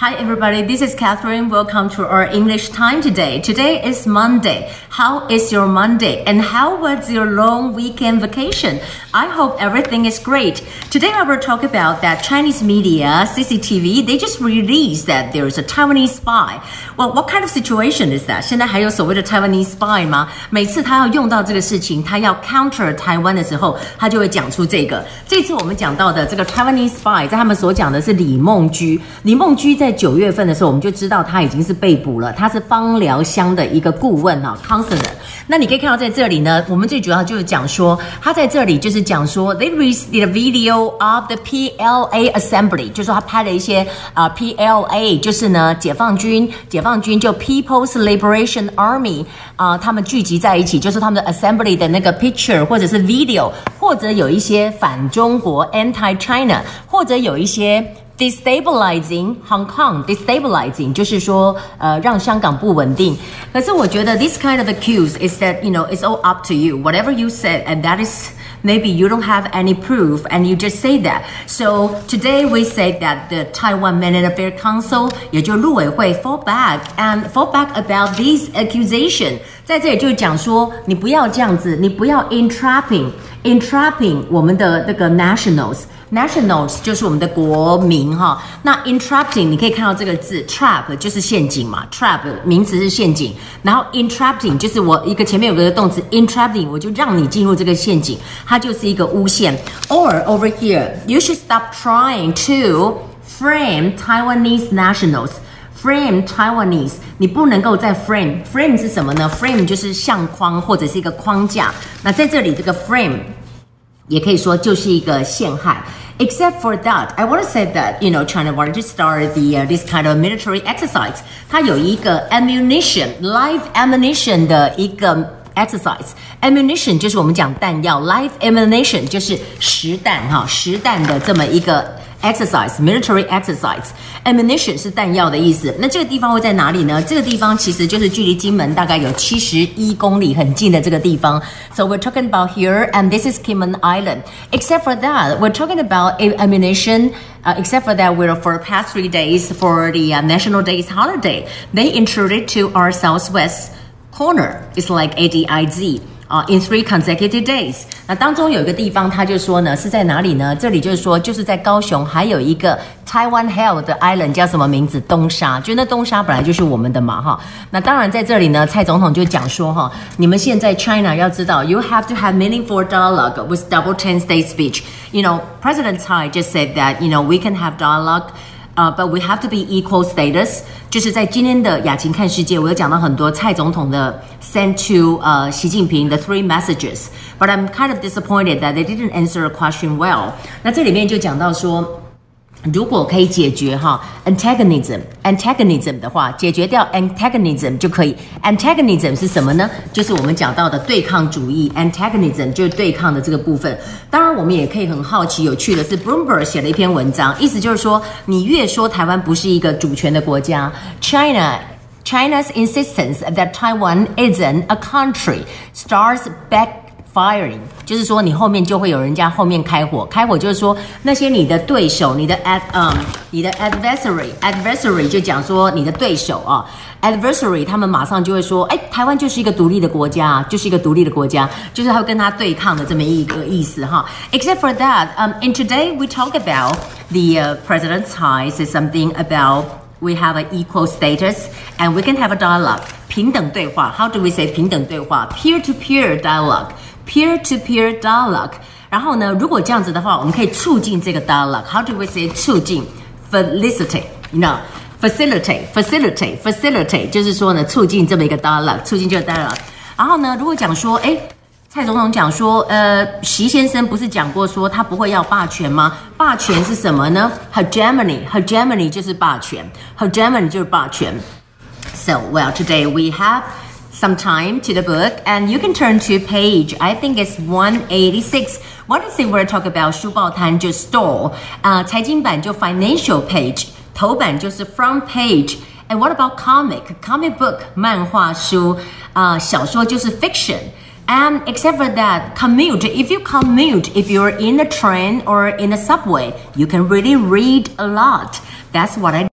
Hi everybody, this is Catherine. Welcome to our English time today. Today is Monday. How is your Monday? And how was your long weekend vacation? I hope everything is great. Today I will talk about that Chinese media, CCTV, they just released that there is a Taiwanese spy. Well, what kind of situation is that? 现在还有所谓的 Taiwanese spy 吗？每次他要用到这个事情，他要 counter the Taiwanese spy，在他们所讲的是李孟居，李孟居在。在九月份的时候，我们就知道他已经是被捕了。他是芳疗香的一个顾问哈，counselor。那你可以看到在这里呢，我们最主要就是讲说，他在这里就是讲说，they released video of the PLA assembly，就是说他拍了一些啊 PLA，就是呢解放军，解放军就 People's Liberation Army 啊，他们聚集在一起，就是他们的 assembly 的那个 picture 或者是 video，或者有一些反中国 anti China，或者有一些。destabilizing Hong Kong, destabilizing 就是说，呃，让香港不稳定。可是我觉得 this kind of accuse is that you know it's all up to you. Whatever you said, and that is maybe you don't have any proof, and you just say that. So today we say that the Taiwan Men Affairs Council 也就陆委会 fall back and fall back about these accusation. 在这里就讲说，你不要这样子，你不要 entrapping entrapping 我们的那个 nationals。 Nationals 就是我们的国民哈，那 entrapping 你可以看到这个字 trap 就是陷阱嘛，trap 名词是陷阱，然后 entrapping 就是我一个前面有个动词 entrapping，我就让你进入这个陷阱，它就是一个诬陷。Or over here, you should stop trying to frame Taiwanese nationals. Frame Taiwanese，你不能够再 frame。Frame 是什么呢？Frame 就是相框或者是一个框架。那在这里这个 frame 也可以说就是一个陷害。Except for that, I want to say that you know China wanted to start the uh, this kind of military exercise. 它有一个 ammunition, live ammunition 的一个 exercise. Ammunition 就是我们讲弹药，live ammunition 就是实弹哈，实弹的这么一个。 exercise military exercise ammunition 是弹药的意思。那这个地方会在哪里呢？这个地方其实就是距离金门大概有七十一公里很近的这个地方。So we're talking about here, and this is Kinmen Island. Except for that, we're talking about ammunition. Uh, except for that, we're for the past three days for the uh, National Days holiday. They intruded to our southwest corner. It's like ADIZ. 啊，in three consecutive days。 那当中有一个地方，他就说呢，是在哪里呢？这里就是说，就是在高雄，还有一个 Taiwan Hell 的 island 叫什么名字？东沙。就那东沙本来就是我们的嘛，哈。那当然在这里呢，蔡总统就讲说，哈，你们现在 China 要知道，you have to have meaningful dialogue with double ten state speech。You know, President Tsai just said that, you know, we can have dialogue. Uh, but we have to be equal status。就是在今天的雅琴看世界，我有讲到很多蔡总统的 sent to 呃习近平的 three messages。But I'm kind of disappointed that they didn't answer a question well。那这里面就讲到说。 如果可以解决哈 antagonism antagonism 的话，解决掉 antagonism 就可以。antagonism 是什么呢？就是我们讲到的对抗主义。antagonism 就是对抗的这个部分。当然，我们也可以很好奇、有趣的是，Bloomberg 写了一篇文章，意思就是说，你越说台湾不是一个主权的国家，China China's insistence that Taiwan isn't a country starts back. Firing 就是说，你后面就会有人家后面开火，开火就是说那些你的对手，你的 ad 嗯，你的 adversary，adversary 就讲说你的对手啊，adversary 他们马上就会说，哎，台湾就是一个独立的国家，就是一个独立的国家，就是他会跟他对抗的这么一个意思哈。Except for that, um, in today we talk about the uh, president's high says something about we have an equal status and we can have a dialogue. 平等对话，How do we say 平等对话？Peer-to-peer dialogue。 peer-to-peer dialogue。然后呢，如果这样子的话，我们可以促进这个 dialogue。How do we say 促进？Facilitate，you know。facilitate facilitate facilitate 就是说呢，促进这么一个 dialogue，促进这个 dialogue。然后呢，如果讲说，哎，蔡总统讲说，呃，习先生不是讲过说他不会要霸权吗？霸权是什么呢？hegemony，hegemony 就是霸权，hegemony 就是霸权。So well, today we have some time to the book and you can turn to page I think it's 186 186 we're talk about 书报摊就 store 啊、uh, 财经版就 financial page 头版就是 front page and what about comic comic book 漫画书啊、uh, 小说就是 fiction and except for that, commute. If you commute, if you're in a train or in a subway, you can really read a lot. That's what I